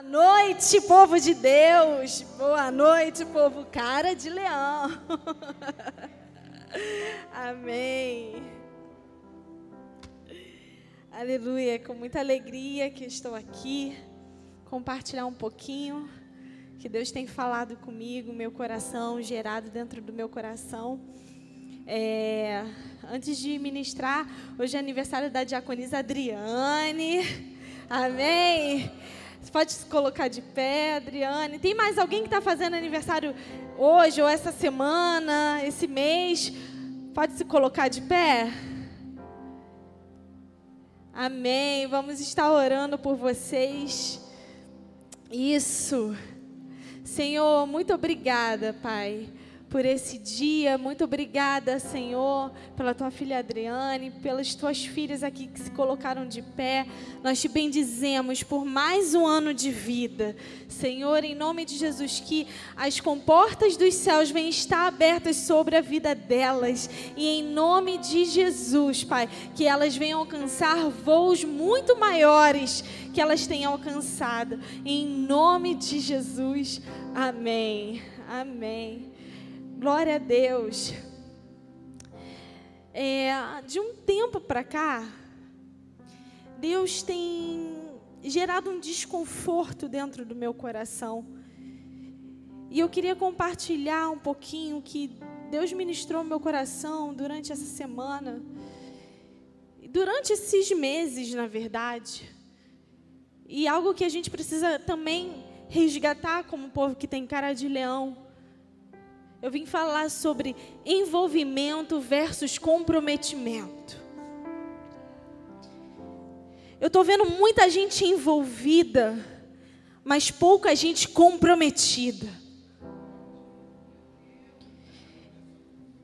Boa noite, povo de Deus. Boa noite, povo cara de leão. Amém. Aleluia. Com muita alegria que estou aqui compartilhar um pouquinho que Deus tem falado comigo, meu coração gerado dentro do meu coração. É, antes de ministrar, hoje é aniversário da diaconisa Adriane. Amém. Você pode se colocar de pé, Adriane. Tem mais alguém que está fazendo aniversário hoje, ou essa semana, esse mês? Pode se colocar de pé? Amém. Vamos estar orando por vocês. Isso. Senhor, muito obrigada, Pai por esse dia. Muito obrigada, Senhor, pela tua filha Adriane, pelas tuas filhas aqui que se colocaram de pé. Nós te bendizemos por mais um ano de vida. Senhor, em nome de Jesus, que as comportas dos céus venham estar abertas sobre a vida delas. E em nome de Jesus, Pai, que elas venham alcançar voos muito maiores que elas têm alcançado. Em nome de Jesus. Amém. Amém. Glória a Deus. É, de um tempo para cá, Deus tem gerado um desconforto dentro do meu coração. E eu queria compartilhar um pouquinho que Deus ministrou meu coração durante essa semana. Durante esses meses, na verdade. E algo que a gente precisa também resgatar como povo que tem cara de leão eu vim falar sobre envolvimento versus comprometimento. Eu estou vendo muita gente envolvida, mas pouca gente comprometida.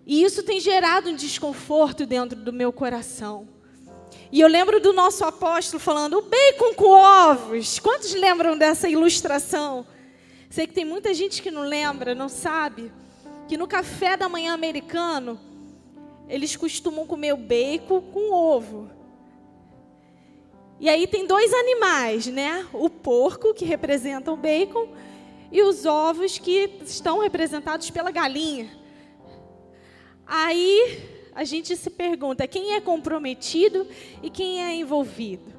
E isso tem gerado um desconforto dentro do meu coração. E eu lembro do nosso apóstolo falando: o bacon com ovos. Quantos lembram dessa ilustração? Sei que tem muita gente que não lembra, não sabe que no café da manhã americano, eles costumam comer o bacon com ovo. E aí tem dois animais, né? O porco, que representa o bacon, e os ovos, que estão representados pela galinha. Aí a gente se pergunta: quem é comprometido e quem é envolvido?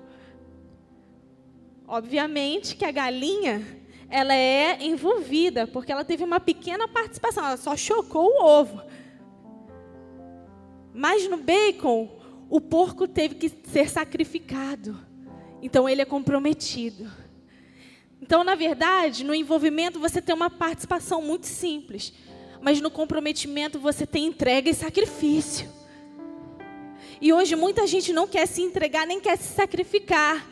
Obviamente que a galinha ela é envolvida, porque ela teve uma pequena participação, ela só chocou o ovo. Mas no bacon, o porco teve que ser sacrificado. Então ele é comprometido. Então, na verdade, no envolvimento você tem uma participação muito simples, mas no comprometimento você tem entrega e sacrifício. E hoje muita gente não quer se entregar nem quer se sacrificar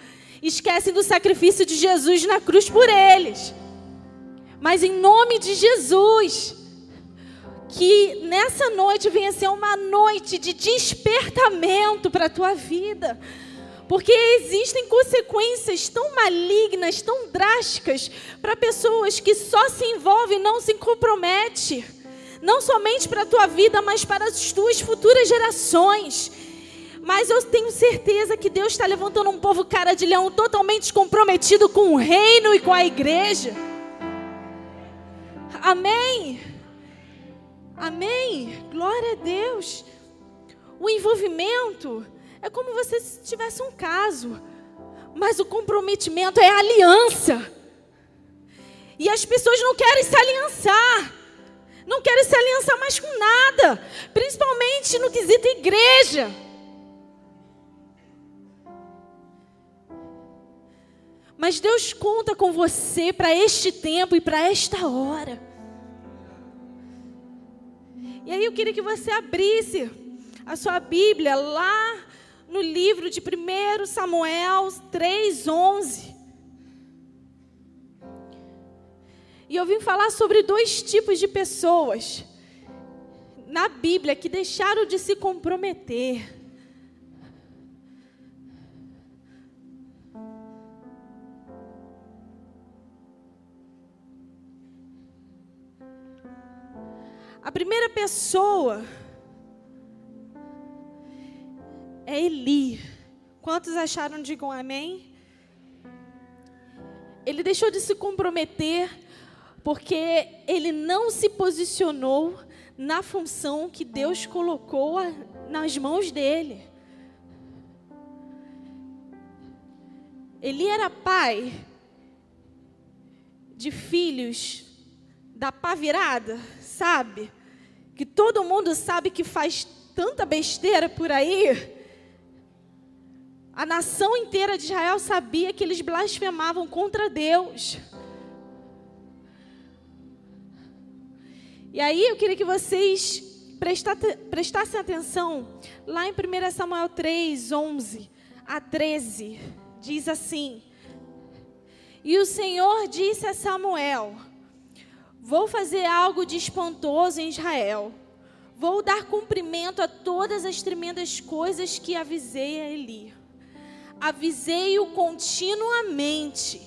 esquecem do sacrifício de Jesus na cruz por eles. Mas em nome de Jesus, que nessa noite venha ser uma noite de despertamento para a tua vida. Porque existem consequências tão malignas, tão drásticas para pessoas que só se envolvem e não se comprometem. Não somente para a tua vida, mas para as tuas futuras gerações. Mas eu tenho certeza que Deus está levantando um povo cara de leão totalmente comprometido com o reino e com a igreja. Amém. Amém. Glória a Deus. O envolvimento é como você tivesse um caso, mas o comprometimento é aliança. E as pessoas não querem se aliançar. Não querem se aliançar mais com nada, principalmente no quesito igreja. Mas Deus conta com você para este tempo e para esta hora. E aí eu queria que você abrisse a sua Bíblia lá no livro de 1 Samuel 3:11. E eu vim falar sobre dois tipos de pessoas na Bíblia que deixaram de se comprometer. Pessoa é Eli. Quantos acharam? Digam amém. Ele deixou de se comprometer porque ele não se posicionou na função que Deus colocou nas mãos dele. Ele era pai de filhos da pá virada, sabe? Que todo mundo sabe que faz tanta besteira por aí. A nação inteira de Israel sabia que eles blasfemavam contra Deus. E aí eu queria que vocês prestassem atenção lá em 1 Samuel 3, 11 a 13. Diz assim: E o Senhor disse a Samuel: Vou fazer algo de espantoso em Israel. Vou dar cumprimento a todas as tremendas coisas que avisei a Eli. Avisei-o continuamente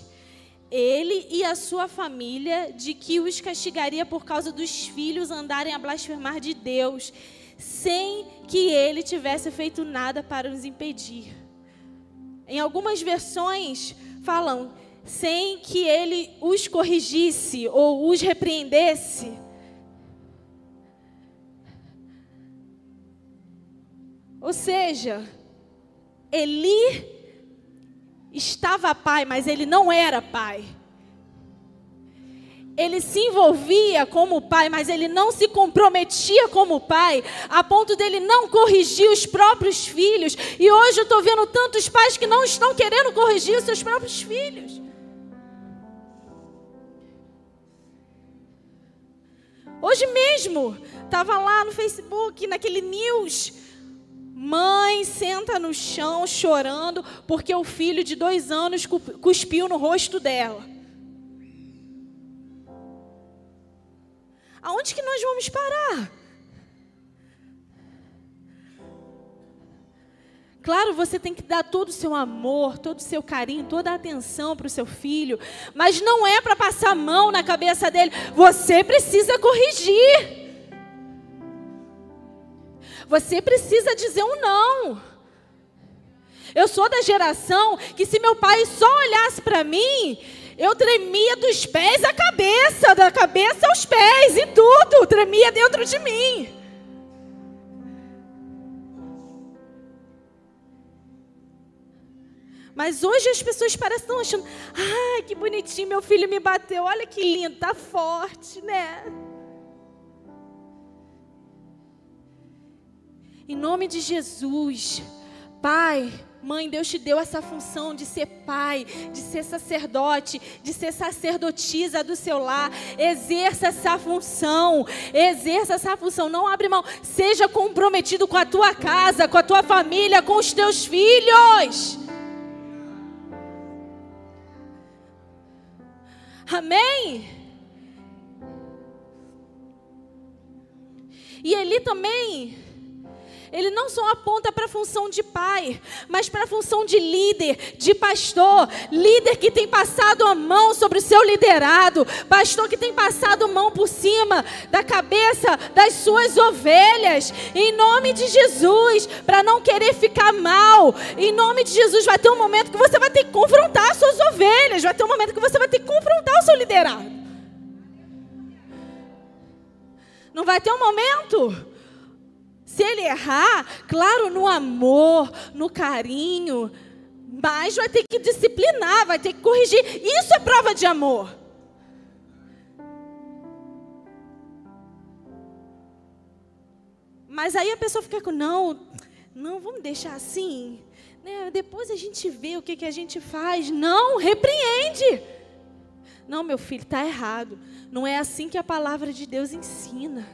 ele e a sua família de que os castigaria por causa dos filhos andarem a blasfemar de Deus, sem que ele tivesse feito nada para os impedir. Em algumas versões falam sem que ele os corrigisse ou os repreendesse. Ou seja, Eli estava pai, mas ele não era pai. Ele se envolvia como pai, mas ele não se comprometia como pai, a ponto dele não corrigir os próprios filhos. E hoje eu estou vendo tantos pais que não estão querendo corrigir os seus próprios filhos. Hoje mesmo, estava lá no Facebook, naquele news, Mãe senta no chão chorando porque o filho de dois anos cuspiu no rosto dela. Aonde que nós vamos parar? Claro, você tem que dar todo o seu amor, todo o seu carinho, toda a atenção para o seu filho, mas não é para passar a mão na cabeça dele. Você precisa corrigir. Você precisa dizer um não. Eu sou da geração que se meu pai só olhasse para mim, eu tremia dos pés à cabeça, da cabeça aos pés e tudo tremia dentro de mim. Mas hoje as pessoas parecem estar achando, ai, que bonitinho, meu filho me bateu, olha que lindo, tá forte, né? Em nome de Jesus, Pai, Mãe, Deus te deu essa função de ser pai, de ser sacerdote, de ser sacerdotisa do seu lar. Exerça essa função, exerça essa função. Não abre mão. Seja comprometido com a tua casa, com a tua família, com os teus filhos. Amém? E Eli também ele não só aponta para a função de pai, mas para a função de líder, de pastor, líder que tem passado a mão sobre o seu liderado, pastor que tem passado a mão por cima da cabeça das suas ovelhas, em nome de Jesus, para não querer ficar mal, em nome de Jesus, vai ter um momento que você vai ter que confrontar as suas ovelhas, vai ter um momento que você vai ter que confrontar o seu liderado. Não vai ter um momento se ele errar, claro, no amor, no carinho, mas vai ter que disciplinar, vai ter que corrigir. Isso é prova de amor. Mas aí a pessoa fica com, não, não, vamos deixar assim. Né? Depois a gente vê o que, que a gente faz. Não, repreende. Não, meu filho, está errado. Não é assim que a palavra de Deus ensina.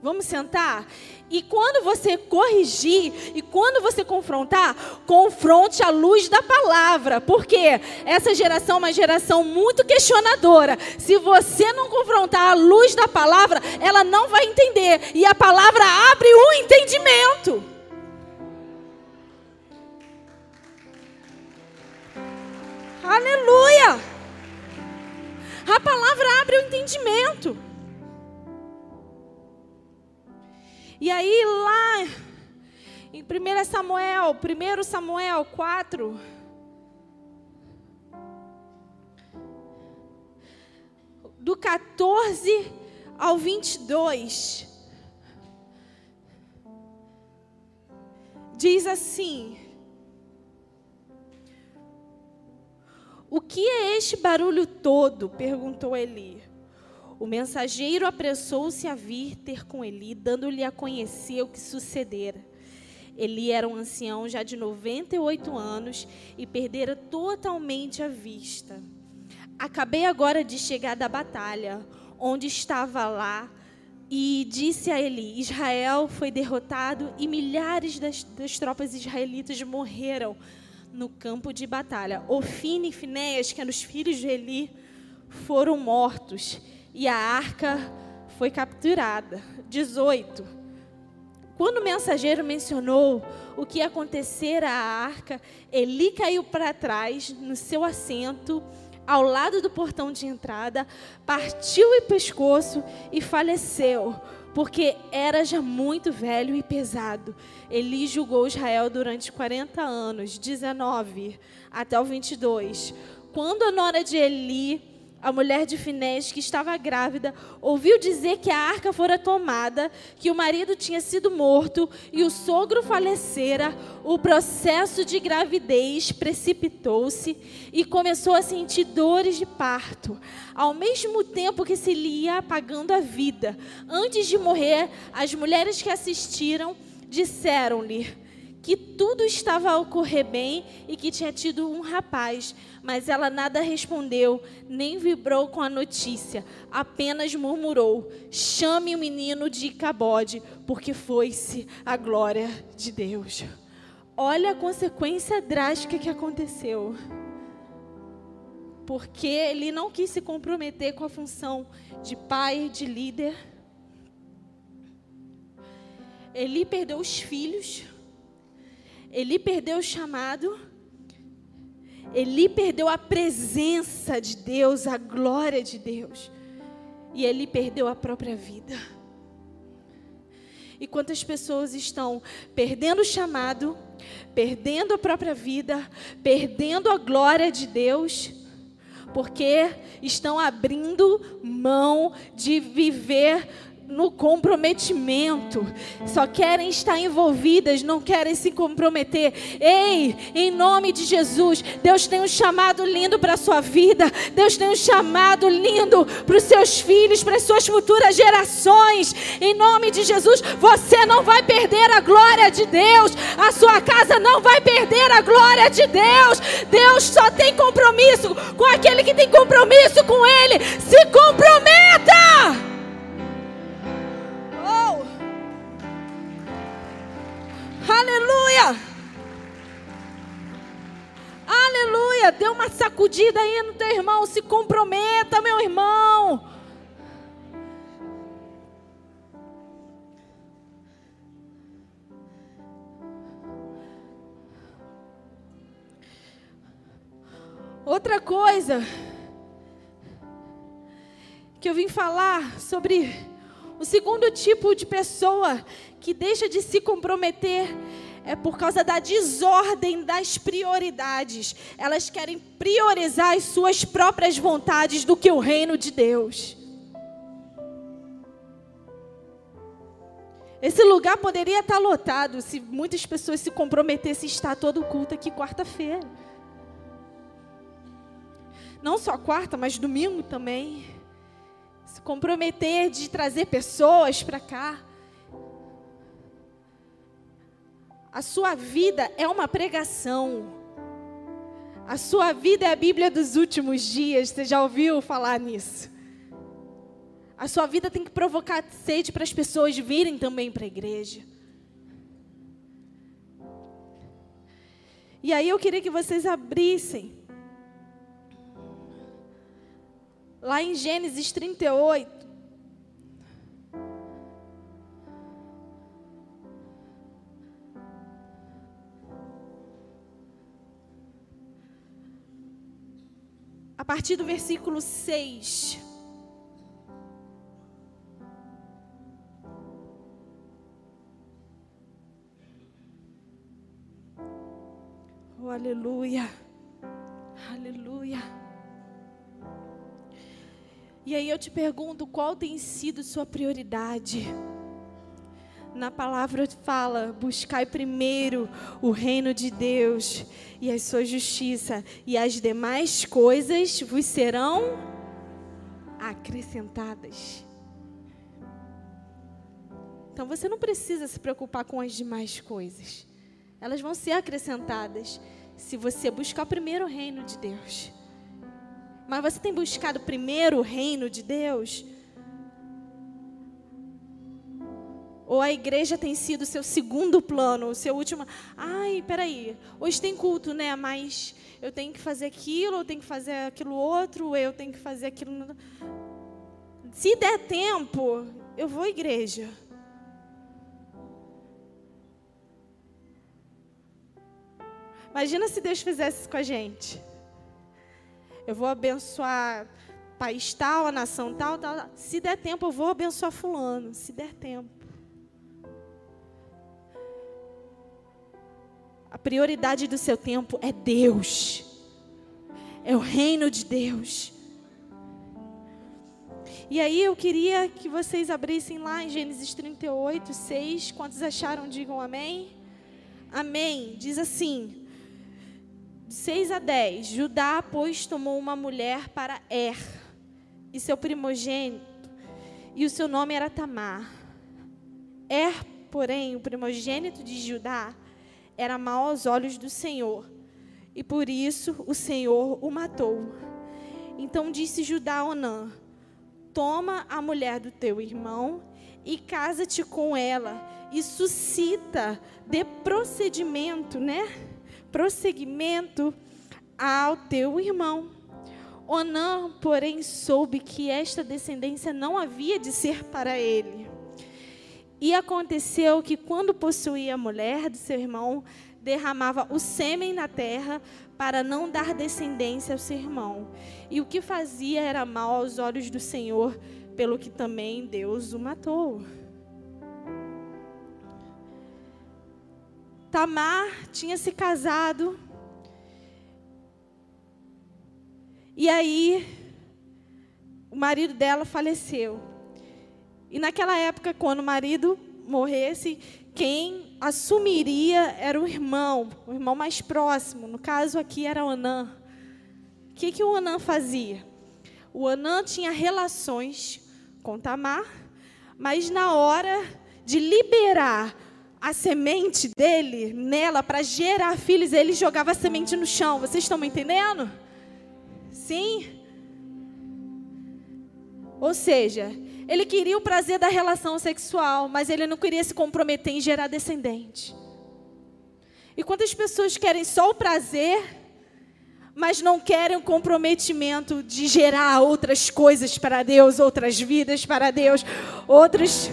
Vamos sentar? E quando você corrigir e quando você confrontar, confronte a luz da palavra, porque essa geração é uma geração muito questionadora. Se você não confrontar a luz da palavra, ela não vai entender, e a palavra abre o entendimento. Aleluia! A palavra abre o entendimento. E aí lá em 1 Samuel, 1 Samuel 4, do 14 ao 22, diz assim: O que é este barulho todo? perguntou Eli. O mensageiro apressou-se a vir ter com Eli, dando-lhe a conhecer o que sucedera. Eli era um ancião já de 98 anos e perdera totalmente a vista. Acabei agora de chegar da batalha, onde estava lá, e disse a Eli: Israel foi derrotado e milhares das, das tropas israelitas morreram no campo de batalha. Ofine e Finéias, que eram os filhos de Eli, foram mortos e a arca foi capturada. 18. Quando o mensageiro mencionou o que ia acontecer à arca, Eli caiu para trás no seu assento, ao lado do portão de entrada, partiu o pescoço e faleceu, porque era já muito velho e pesado. Eli julgou Israel durante 40 anos, 19 até o 22. Quando a nora de Eli a mulher de Finés, que estava grávida, ouviu dizer que a arca fora tomada, que o marido tinha sido morto e o sogro falecera. O processo de gravidez precipitou-se e começou a sentir dores de parto, ao mesmo tempo que se lhe ia apagando a vida. Antes de morrer, as mulheres que assistiram disseram-lhe que tudo estava a ocorrer bem e que tinha tido um rapaz, mas ela nada respondeu, nem vibrou com a notícia, apenas murmurou: Chame o menino de Cabode, porque foi-se a glória de Deus. Olha a consequência drástica que aconteceu. Porque ele não quis se comprometer com a função de pai, de líder. Ele perdeu os filhos Eli perdeu o chamado. Eli perdeu a presença de Deus, a glória de Deus. E Eli perdeu a própria vida. E quantas pessoas estão perdendo o chamado, perdendo a própria vida, perdendo a glória de Deus, porque estão abrindo mão de viver no comprometimento, só querem estar envolvidas, não querem se comprometer. Ei, em nome de Jesus, Deus tem um chamado lindo para a sua vida, Deus tem um chamado lindo para os seus filhos, para as suas futuras gerações. Em nome de Jesus, você não vai perder a glória de Deus, a sua casa não vai perder a glória de Deus. Deus só tem compromisso com aquele que tem compromisso com Ele. Se comprometa! Aleluia! Aleluia! Dê uma sacudida aí no teu irmão. Se comprometa, meu irmão. Outra coisa que eu vim falar sobre o segundo tipo de pessoa que deixa de se comprometer é por causa da desordem das prioridades. Elas querem priorizar as suas próprias vontades do que o reino de Deus. Esse lugar poderia estar lotado se muitas pessoas se comprometessem a estar todo culto aqui quarta-feira. Não só quarta, mas domingo também. Se comprometer de trazer pessoas para cá. A sua vida é uma pregação. A sua vida é a Bíblia dos últimos dias. Você já ouviu falar nisso? A sua vida tem que provocar sede para as pessoas virem também para a igreja. E aí eu queria que vocês abrissem. Lá em Gênesis 38. partir do versículo 6. Oh, aleluia. Aleluia. E aí eu te pergunto, qual tem sido sua prioridade? Na palavra fala: buscai primeiro o reino de Deus e a sua justiça, e as demais coisas vos serão acrescentadas. Então você não precisa se preocupar com as demais coisas. Elas vão ser acrescentadas se você buscar primeiro o reino de Deus. Mas você tem buscado primeiro o reino de Deus? Ou a igreja tem sido o seu segundo plano, o seu último. Ai, peraí, hoje tem culto, né? Mas eu tenho que fazer aquilo, eu tenho que fazer aquilo outro, eu tenho que fazer aquilo. Se der tempo, eu vou à igreja. Imagina se Deus fizesse isso com a gente. Eu vou abençoar país tal, a nação tal, tal. Se der tempo, eu vou abençoar fulano. Se der tempo. A prioridade do seu tempo é Deus. É o reino de Deus. E aí eu queria que vocês abrissem lá em Gênesis 38, 6. Quantos acharam? Digam amém. Amém. Diz assim: 6 a 10. Judá, pois, tomou uma mulher para Er, e seu primogênito, e o seu nome era Tamar. Er, porém, o primogênito de Judá, era mau aos olhos do Senhor, e por isso o Senhor o matou. Então disse Judá a Onã: Toma a mulher do teu irmão e casa-te com ela, e suscita de procedimento, né? Prosseguimento ao teu irmão. Onã, porém, soube que esta descendência não havia de ser para ele. E aconteceu que, quando possuía a mulher do seu irmão, derramava o sêmen na terra para não dar descendência ao seu irmão. E o que fazia era mal aos olhos do Senhor, pelo que também Deus o matou. Tamar tinha se casado. E aí, o marido dela faleceu. E naquela época, quando o marido morresse, quem assumiria era o irmão, o irmão mais próximo. No caso aqui era Anã. O que, que o Anã fazia? O Anã tinha relações com Tamar, mas na hora de liberar a semente dele nela para gerar filhos, ele jogava a semente no chão. Vocês estão me entendendo? Sim? Ou seja, ele queria o prazer da relação sexual, mas ele não queria se comprometer em gerar descendente. E quantas pessoas querem só o prazer, mas não querem o comprometimento de gerar outras coisas para Deus, outras vidas para Deus, outras.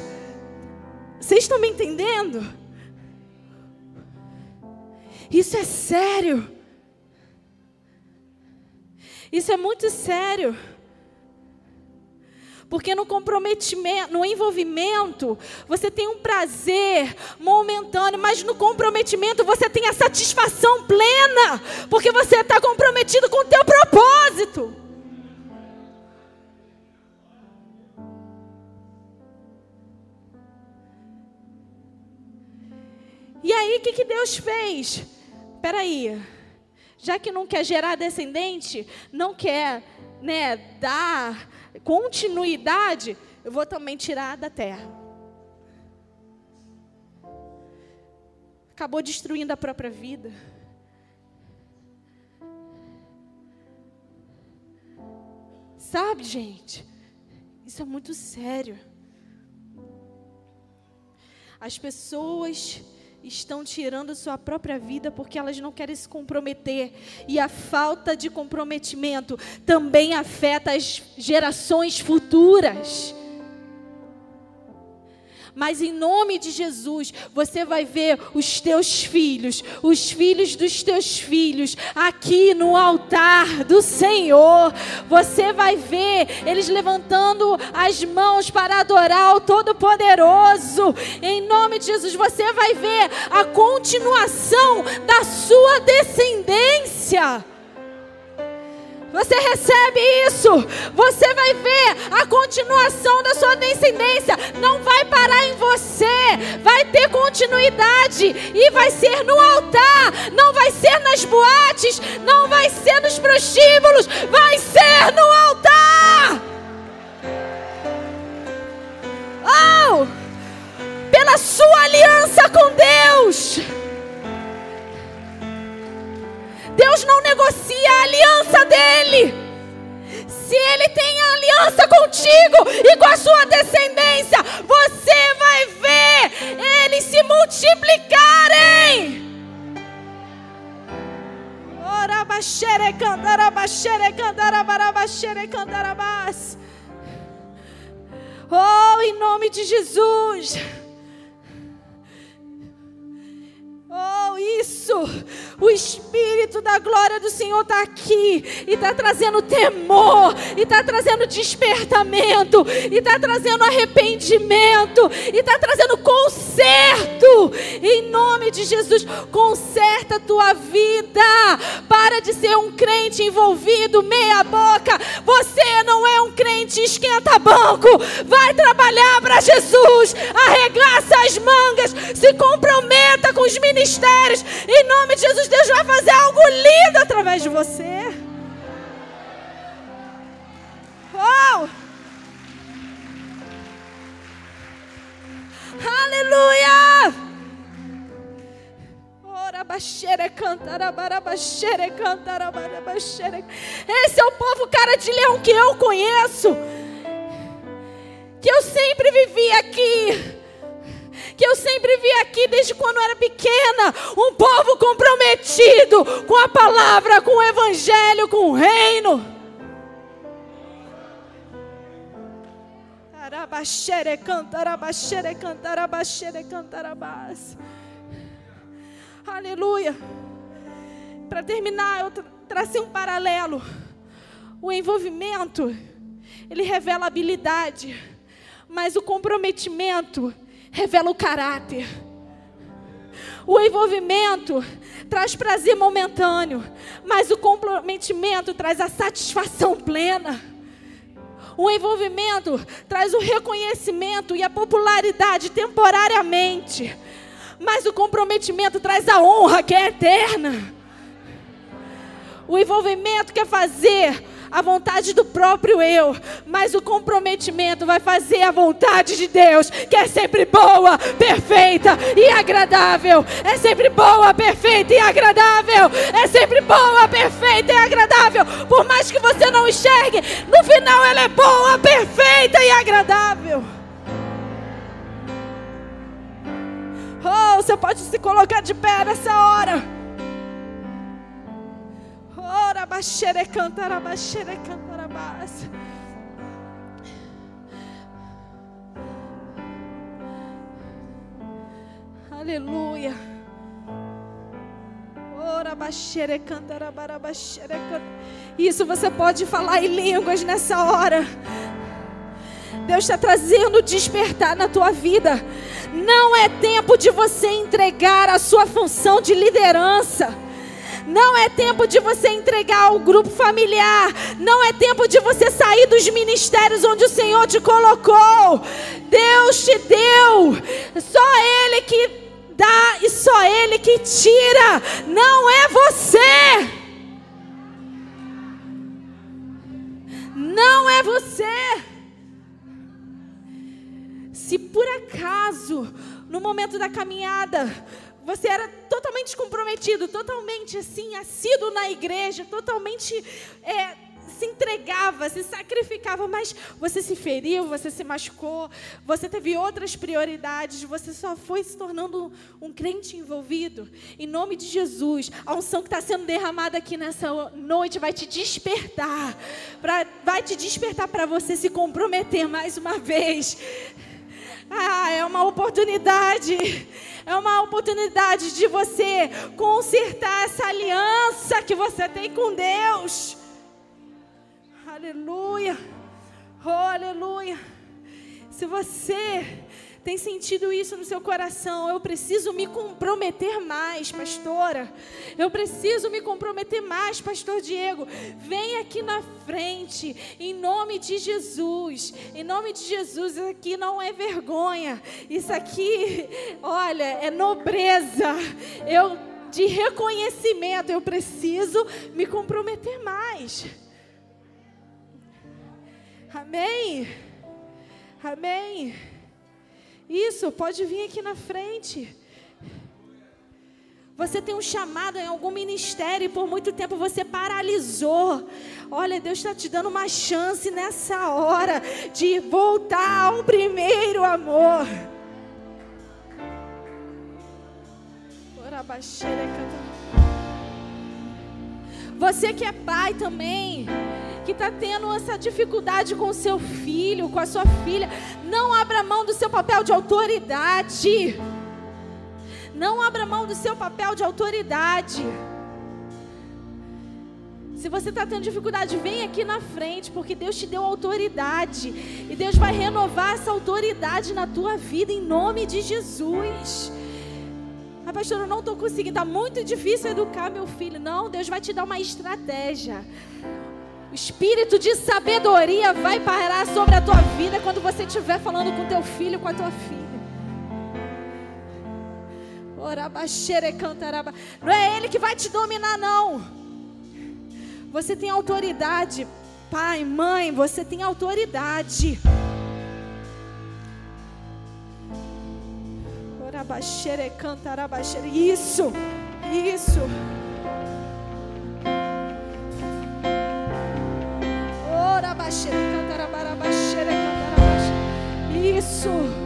Vocês estão me entendendo? Isso é sério. Isso é muito sério. Porque no comprometimento, no envolvimento, você tem um prazer momentâneo, mas no comprometimento você tem a satisfação plena, porque você está comprometido com o teu propósito. E aí, o que, que Deus fez? Espera aí, já que não quer gerar descendente, não quer né, dar continuidade, eu vou também tirar da terra. Acabou destruindo a própria vida. Sabe, gente? Isso é muito sério. As pessoas estão tirando sua própria vida porque elas não querem se comprometer. E a falta de comprometimento também afeta as gerações futuras. Mas em nome de Jesus, você vai ver os teus filhos, os filhos dos teus filhos, aqui no altar do Senhor. Você vai ver eles levantando as mãos para adorar o Todo-Poderoso. Em nome de Jesus, você vai ver a continuação da sua descendência. Você recebe isso. Você vai ver a continuação da sua descendência. Não vai parar em você. Vai ter continuidade. E vai ser no altar. Não vai ser nas boates. Não vai ser nos prostíbulos. Vai ser no altar. Oh! Pela sua aliança com Deus. Deus não negocia a aliança dele. Se ele tem aliança contigo e com a sua descendência, você vai ver eles se multiplicarem. Oh, em nome de Jesus. Oh, isso! O Espírito da glória do Senhor está aqui e está trazendo temor, e está trazendo despertamento, e está trazendo arrependimento, e está trazendo conserto. Em nome de Jesus, conserta a tua vida. Para de ser um crente envolvido, meia-boca. Você não é um crente esquenta-banco. Vai trabalhar para Jesus. Arregaça as mangas. Se comprometa com os ministérios ministérios. Em nome de Jesus, Deus vai fazer algo lindo através de você. Oh! Aleluia! Esse é o povo cara de leão que eu conheço. Que eu sempre vivi aqui que eu sempre vi aqui desde quando era pequena, um povo comprometido com a palavra, com o evangelho, com o reino. Aleluia. Para terminar, eu tracei um paralelo. O envolvimento, ele revela habilidade, mas o comprometimento revela o caráter. O envolvimento traz prazer momentâneo, mas o comprometimento traz a satisfação plena. O envolvimento traz o reconhecimento e a popularidade temporariamente, mas o comprometimento traz a honra que é eterna. O envolvimento quer fazer a vontade do próprio eu, mas o comprometimento vai fazer a vontade de Deus, que é sempre boa, perfeita e agradável. É sempre boa, perfeita e agradável. É sempre boa, perfeita e agradável. Por mais que você não enxergue, no final ela é boa, perfeita e agradável. Oh, você pode se colocar de pé nessa hora. Aleluia. Isso você pode falar em línguas nessa hora. Deus está trazendo despertar na tua vida. Não é tempo de você entregar a sua função de liderança. Não é tempo de você entregar ao grupo familiar. Não é tempo de você sair dos ministérios onde o Senhor te colocou. Deus te deu. Só Ele que dá e só Ele que tira. Não é você. Não é você. Se por acaso, no momento da caminhada, você era totalmente comprometido, totalmente assim, assíduo na igreja, totalmente é, se entregava, se sacrificava, mas você se feriu, você se machucou, você teve outras prioridades, você só foi se tornando um crente envolvido. Em nome de Jesus, a unção que está sendo derramada aqui nessa noite vai te despertar, pra, vai te despertar para você se comprometer mais uma vez. Ah, é uma oportunidade é uma oportunidade de você consertar essa aliança que você tem com Deus. Aleluia. Oh, aleluia. Se você Tem sentido isso no seu coração? Eu preciso me comprometer mais, pastora. Eu preciso me comprometer mais, pastor Diego. Vem aqui na frente, em nome de Jesus. Em nome de Jesus, isso aqui não é vergonha. Isso aqui, olha, é nobreza. Eu de reconhecimento, eu preciso me comprometer mais. Amém? Amém? Isso, pode vir aqui na frente. Você tem um chamado em algum ministério e por muito tempo você paralisou. Olha, Deus está te dando uma chance nessa hora de voltar ao primeiro amor. Você que é pai também que está tendo essa dificuldade com o seu filho, com a sua filha, não abra mão do seu papel de autoridade. Não abra mão do seu papel de autoridade. Se você está tendo dificuldade, vem aqui na frente, porque Deus te deu autoridade. E Deus vai renovar essa autoridade na tua vida, em nome de Jesus. Ah, pastor, eu não estou conseguindo, está muito difícil educar meu filho. Não, Deus vai te dar uma estratégia. Espírito de sabedoria vai parar sobre a tua vida quando você estiver falando com teu filho, com a tua filha. Não é ele que vai te dominar, não. Você tem autoridade. Pai, mãe, você tem autoridade. Isso, isso. Isso.